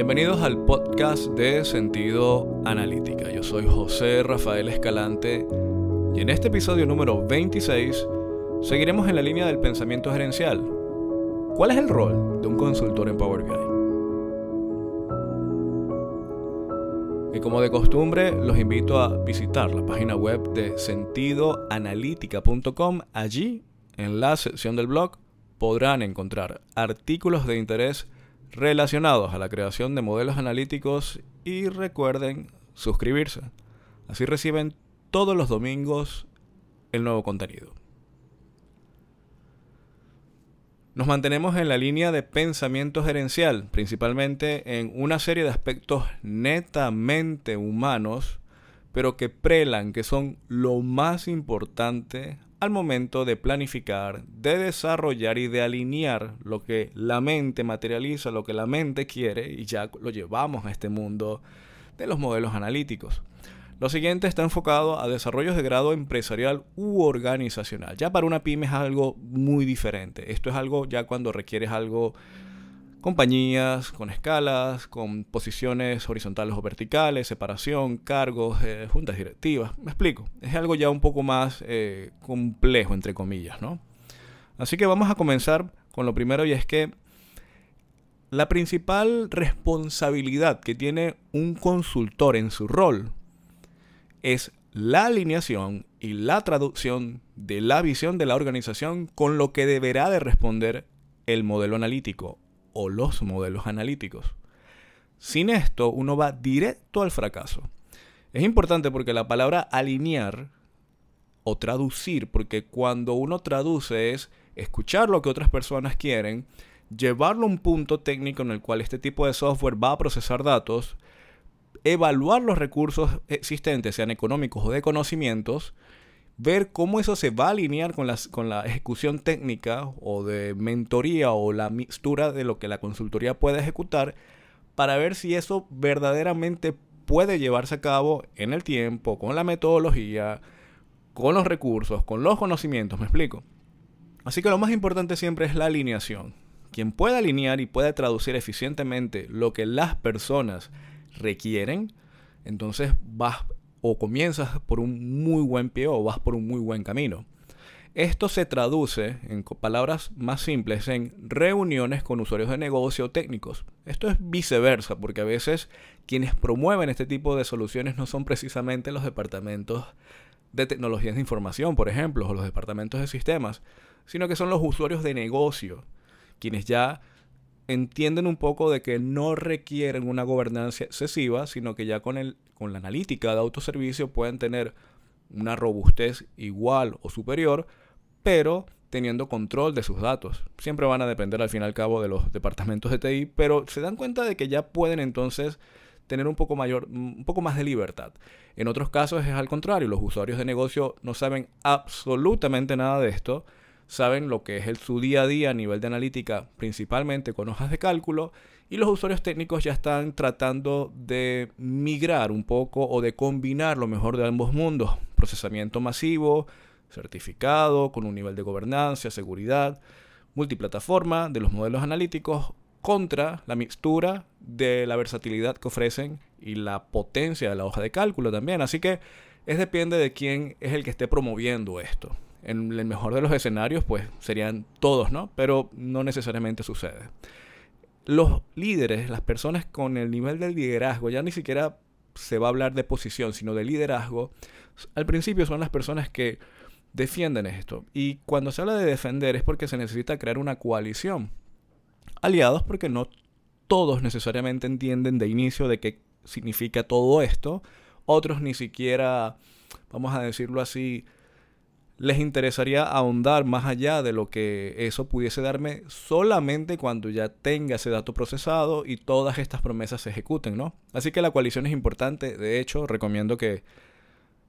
Bienvenidos al podcast de Sentido Analítica. Yo soy José Rafael Escalante y en este episodio número 26 seguiremos en la línea del pensamiento gerencial. ¿Cuál es el rol de un consultor en Power BI? Y como de costumbre, los invito a visitar la página web de sentidoanalítica.com. Allí, en la sección del blog, podrán encontrar artículos de interés relacionados a la creación de modelos analíticos y recuerden suscribirse. Así reciben todos los domingos el nuevo contenido. Nos mantenemos en la línea de pensamiento gerencial, principalmente en una serie de aspectos netamente humanos, pero que prelan que son lo más importante al momento de planificar, de desarrollar y de alinear lo que la mente materializa, lo que la mente quiere, y ya lo llevamos a este mundo de los modelos analíticos. Lo siguiente está enfocado a desarrollos de grado empresarial u organizacional. Ya para una pyme es algo muy diferente. Esto es algo ya cuando requieres algo compañías con escalas, con posiciones horizontales o verticales, separación, cargos, eh, juntas directivas. Me explico. Es algo ya un poco más eh, complejo, entre comillas, ¿no? Así que vamos a comenzar con lo primero y es que la principal responsabilidad que tiene un consultor en su rol es la alineación y la traducción de la visión de la organización con lo que deberá de responder el modelo analítico o los modelos analíticos. Sin esto, uno va directo al fracaso. Es importante porque la palabra alinear o traducir, porque cuando uno traduce es escuchar lo que otras personas quieren, llevarlo a un punto técnico en el cual este tipo de software va a procesar datos, evaluar los recursos existentes, sean económicos o de conocimientos, ver cómo eso se va a alinear con, con la ejecución técnica o de mentoría o la mixtura de lo que la consultoría puede ejecutar para ver si eso verdaderamente puede llevarse a cabo en el tiempo, con la metodología, con los recursos, con los conocimientos, me explico. Así que lo más importante siempre es la alineación. Quien pueda alinear y pueda traducir eficientemente lo que las personas requieren, entonces vas o comienzas por un muy buen pie o vas por un muy buen camino. Esto se traduce, en palabras más simples, en reuniones con usuarios de negocio o técnicos. Esto es viceversa, porque a veces quienes promueven este tipo de soluciones no son precisamente los departamentos de tecnologías de información, por ejemplo, o los departamentos de sistemas, sino que son los usuarios de negocio, quienes ya entienden un poco de que no requieren una gobernanza excesiva, sino que ya con, el, con la analítica de autoservicio pueden tener una robustez igual o superior, pero teniendo control de sus datos. Siempre van a depender al fin y al cabo de los departamentos de TI, pero se dan cuenta de que ya pueden entonces tener un poco mayor, un poco más de libertad. En otros casos es al contrario, los usuarios de negocio no saben absolutamente nada de esto saben lo que es el, su día a día a nivel de analítica, principalmente con hojas de cálculo, y los usuarios técnicos ya están tratando de migrar un poco o de combinar lo mejor de ambos mundos, procesamiento masivo, certificado, con un nivel de gobernanza, seguridad, multiplataforma de los modelos analíticos contra la mixtura de la versatilidad que ofrecen y la potencia de la hoja de cálculo también. Así que es depende de quién es el que esté promoviendo esto. En el mejor de los escenarios, pues serían todos, ¿no? Pero no necesariamente sucede. Los líderes, las personas con el nivel del liderazgo, ya ni siquiera se va a hablar de posición, sino de liderazgo, al principio son las personas que defienden esto. Y cuando se habla de defender es porque se necesita crear una coalición. Aliados porque no todos necesariamente entienden de inicio de qué significa todo esto. Otros ni siquiera, vamos a decirlo así, les interesaría ahondar más allá de lo que eso pudiese darme solamente cuando ya tenga ese dato procesado y todas estas promesas se ejecuten, ¿no? Así que la coalición es importante, de hecho, recomiendo que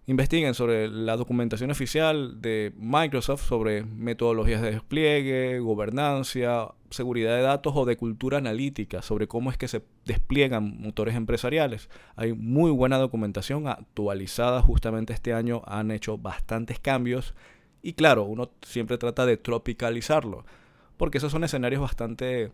investiguen sobre la documentación oficial de Microsoft sobre metodologías de despliegue, gobernanza, seguridad de datos o de cultura analítica, sobre cómo es que se despliegan motores empresariales. Hay muy buena documentación actualizada justamente este año, han hecho bastantes cambios y claro, uno siempre trata de tropicalizarlo porque esos son escenarios bastante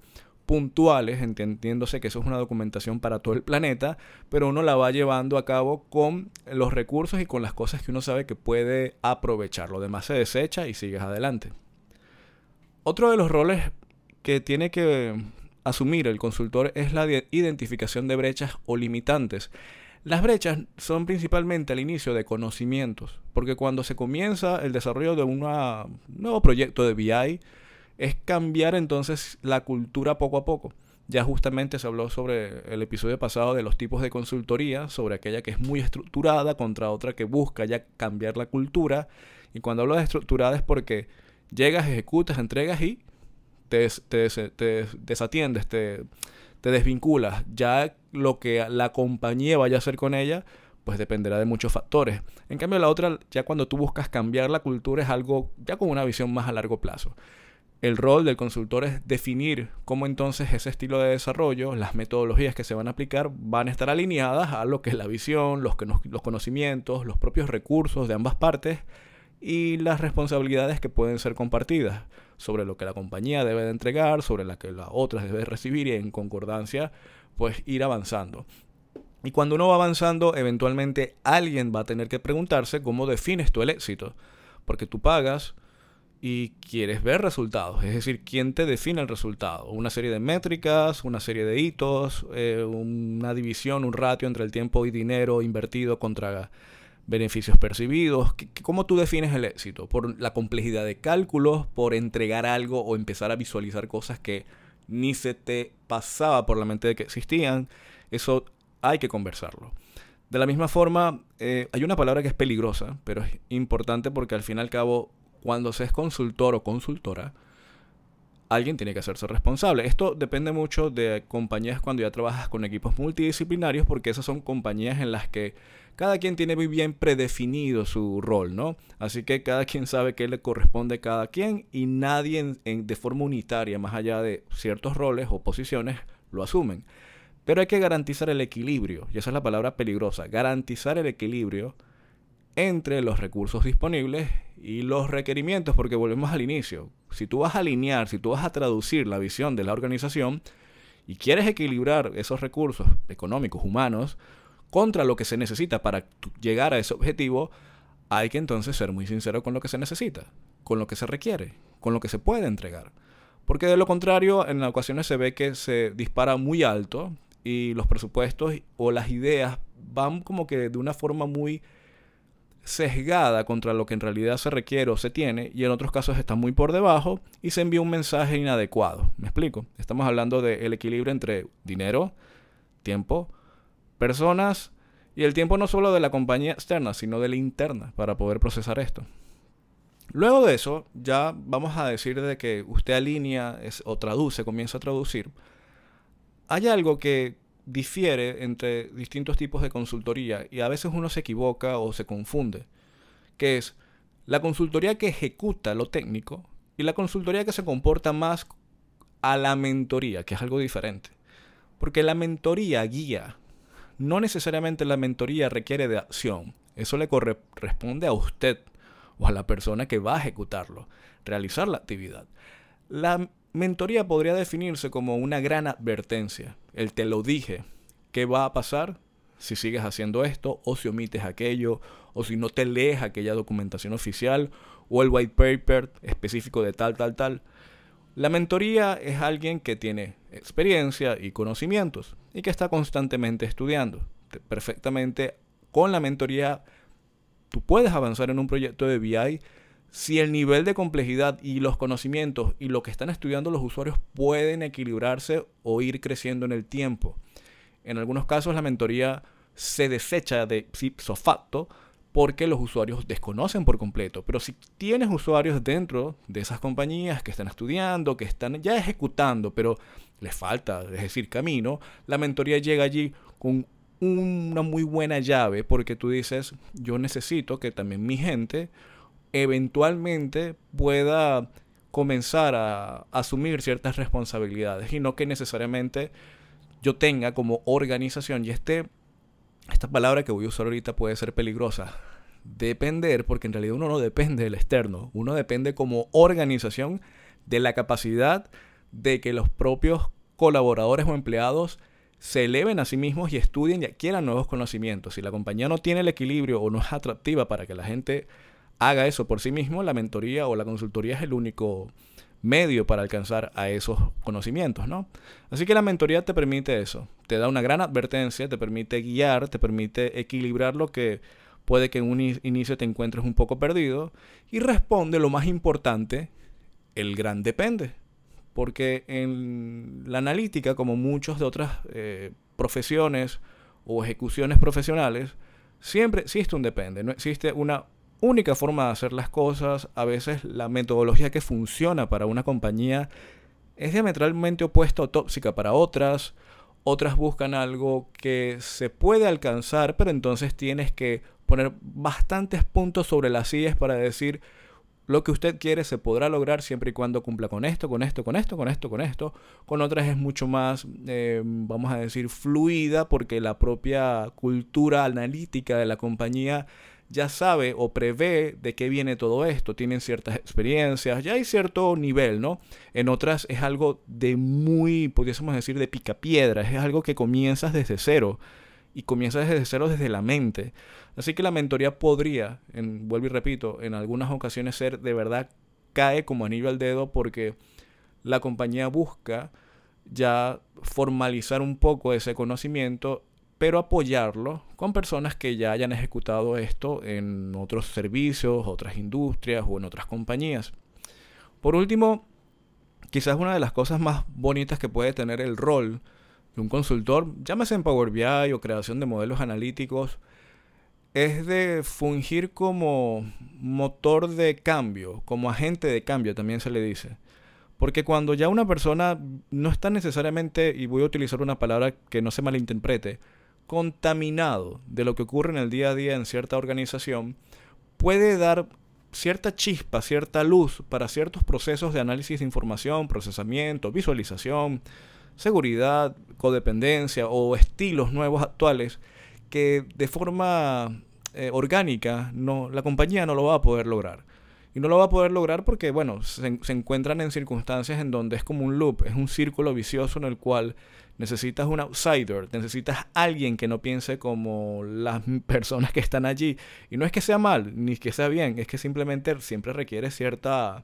puntuales, entendiéndose que eso es una documentación para todo el planeta, pero uno la va llevando a cabo con los recursos y con las cosas que uno sabe que puede aprovechar. Lo demás se desecha y sigues adelante. Otro de los roles que tiene que asumir el consultor es la identificación de brechas o limitantes. Las brechas son principalmente al inicio de conocimientos, porque cuando se comienza el desarrollo de un nuevo proyecto de BI, es cambiar entonces la cultura poco a poco. Ya justamente se habló sobre el episodio pasado de los tipos de consultoría, sobre aquella que es muy estructurada contra otra que busca ya cambiar la cultura. Y cuando hablo de estructurada es porque llegas, ejecutas, entregas y te, desatiendes, te, te desvinculas. Ya lo que la compañía vaya a hacer con ella, pues dependerá de muchos factores. En cambio, la otra, ya cuando tú buscas cambiar la cultura, es algo ya con una visión más a largo plazo. El rol del consultor es definir cómo entonces ese estilo de desarrollo, las metodologías que se van a aplicar van a estar alineadas a lo que es la visión, los, los conocimientos, los propios recursos de ambas partes y las responsabilidades que pueden ser compartidas sobre lo que la compañía debe de entregar, sobre la que la otra debe recibir y en concordancia pues ir avanzando. Y cuando uno va avanzando, eventualmente alguien va a tener que preguntarse cómo defines tú el éxito. Porque tú pagas, y quieres ver resultados, es decir, quién te define el resultado. Una serie de métricas, una serie de hitos, eh, una división, un ratio entre el tiempo y dinero invertido contra beneficios percibidos. ¿Cómo tú defines el éxito? ¿Por la complejidad de cálculos? ¿Por entregar algo o empezar a visualizar cosas que ni se te pasaba por la mente de que existían? Eso hay que conversarlo. De la misma forma, eh, hay una palabra que es peligrosa, pero es importante porque al fin y al cabo cuando se es consultor o consultora, alguien tiene que hacerse responsable. Esto depende mucho de compañías cuando ya trabajas con equipos multidisciplinarios, porque esas son compañías en las que cada quien tiene muy bien predefinido su rol, ¿no? Así que cada quien sabe qué le corresponde a cada quien y nadie de forma unitaria, más allá de ciertos roles o posiciones, lo asumen. Pero hay que garantizar el equilibrio, y esa es la palabra peligrosa, garantizar el equilibrio entre los recursos disponibles y los requerimientos, porque volvemos al inicio. Si tú vas a alinear, si tú vas a traducir la visión de la organización y quieres equilibrar esos recursos económicos, humanos, contra lo que se necesita para llegar a ese objetivo, hay que entonces ser muy sincero con lo que se necesita, con lo que se requiere, con lo que se puede entregar. Porque de lo contrario, en ocasiones se ve que se dispara muy alto y los presupuestos o las ideas van como que de una forma muy sesgada contra lo que en realidad se requiere o se tiene y en otros casos está muy por debajo y se envía un mensaje inadecuado. ¿Me explico? Estamos hablando del equilibrio entre dinero, tiempo, personas y el tiempo no solo de la compañía externa, sino de la interna para poder procesar esto. Luego de eso, ya vamos a decir de que usted alinea o traduce, comienza a traducir. Hay algo que difiere entre distintos tipos de consultoría y a veces uno se equivoca o se confunde, que es la consultoría que ejecuta lo técnico y la consultoría que se comporta más a la mentoría, que es algo diferente. Porque la mentoría guía, no necesariamente la mentoría requiere de acción, eso le corresponde a usted o a la persona que va a ejecutarlo, realizar la actividad. La mentoría podría definirse como una gran advertencia. El te lo dije. ¿Qué va a pasar si sigues haciendo esto o si omites aquello o si no te lees aquella documentación oficial o el white paper específico de tal, tal, tal? La mentoría es alguien que tiene experiencia y conocimientos y que está constantemente estudiando. Perfectamente con la mentoría tú puedes avanzar en un proyecto de BI si el nivel de complejidad y los conocimientos y lo que están estudiando los usuarios pueden equilibrarse o ir creciendo en el tiempo. En algunos casos la mentoría se desecha de ipso facto porque los usuarios desconocen por completo. Pero si tienes usuarios dentro de esas compañías que están estudiando, que están ya ejecutando, pero les falta, es decir, camino, la mentoría llega allí con una muy buena llave porque tú dices, yo necesito que también mi gente eventualmente pueda comenzar a asumir ciertas responsabilidades y no que necesariamente yo tenga como organización y este esta palabra que voy a usar ahorita puede ser peligrosa depender porque en realidad uno no depende del externo uno depende como organización de la capacidad de que los propios colaboradores o empleados se eleven a sí mismos y estudien y adquieran nuevos conocimientos. Si la compañía no tiene el equilibrio o no es atractiva para que la gente haga eso por sí mismo, la mentoría o la consultoría es el único medio para alcanzar a esos conocimientos, ¿no? Así que la mentoría te permite eso, te da una gran advertencia, te permite guiar, te permite equilibrar lo que puede que en un inicio te encuentres un poco perdido y responde lo más importante, el gran depende. Porque en la analítica, como muchas de otras eh, profesiones o ejecuciones profesionales, siempre existe un depende, no existe una única forma de hacer las cosas. A veces la metodología que funciona para una compañía es diametralmente opuesta o tóxica para otras. Otras buscan algo que se puede alcanzar, pero entonces tienes que poner bastantes puntos sobre las sillas para decir lo que usted quiere se podrá lograr siempre y cuando cumpla con esto, con esto, con esto, con esto, con esto. Con otras es mucho más, eh, vamos a decir, fluida porque la propia cultura analítica de la compañía ya sabe o prevé de qué viene todo esto, tienen ciertas experiencias, ya hay cierto nivel, ¿no? En otras es algo de muy, pudiésemos decir, de picapiedra, es algo que comienzas desde cero y comienzas desde cero desde la mente. Así que la mentoría podría, en, vuelvo y repito, en algunas ocasiones ser de verdad cae como anillo al dedo porque la compañía busca ya formalizar un poco ese conocimiento pero apoyarlo con personas que ya hayan ejecutado esto en otros servicios, otras industrias o en otras compañías. Por último, quizás una de las cosas más bonitas que puede tener el rol de un consultor, llámese en Power BI o creación de modelos analíticos, es de fungir como motor de cambio, como agente de cambio también se le dice. Porque cuando ya una persona no está necesariamente, y voy a utilizar una palabra que no se malinterprete, contaminado de lo que ocurre en el día a día en cierta organización, puede dar cierta chispa, cierta luz para ciertos procesos de análisis de información, procesamiento, visualización, seguridad, codependencia o estilos nuevos actuales que de forma eh, orgánica no, la compañía no lo va a poder lograr. Y no lo va a poder lograr porque, bueno, se, encuentran en circunstancias en donde es como un loop, es un círculo vicioso en el cual necesitas un outsider, necesitas alguien que no piense como las personas que están allí. Y no es que sea mal, ni que sea bien, es que simplemente siempre requiere cierta...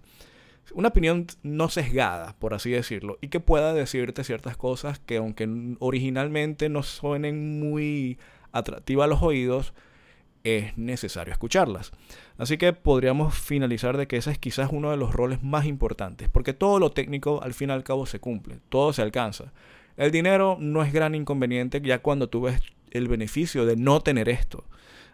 Una opinión no sesgada, por así decirlo, y que pueda decirte ciertas cosas que aunque originalmente no suenen muy atractivas a los oídos, es necesario escucharlas. Así que podríamos finalizar de que ese es quizás uno de los roles más importantes, porque todo lo técnico al fin y al cabo se cumple, todo se alcanza. El dinero no es gran inconveniente ya cuando tú ves el beneficio de no tener esto.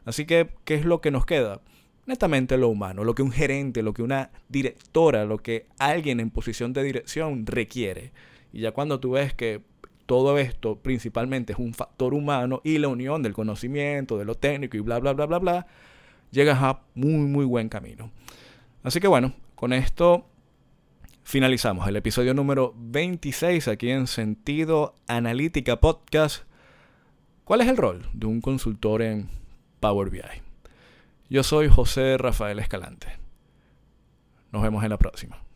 Así que, ¿qué es lo que nos queda? Netamente lo humano, lo que un gerente, lo que una directora, lo que alguien en posición de dirección requiere. Y ya cuando tú ves que todo esto principalmente es un factor humano y la unión del conocimiento, de lo técnico y bla, bla, bla, bla, bla, llegas a muy, muy buen camino. Así que bueno, con esto finalizamos el episodio número 26 aquí en Sentido Analítica Podcast. ¿Cuál es el rol de un consultor en Power BI? Yo soy José Rafael Escalante. Nos vemos en la próxima.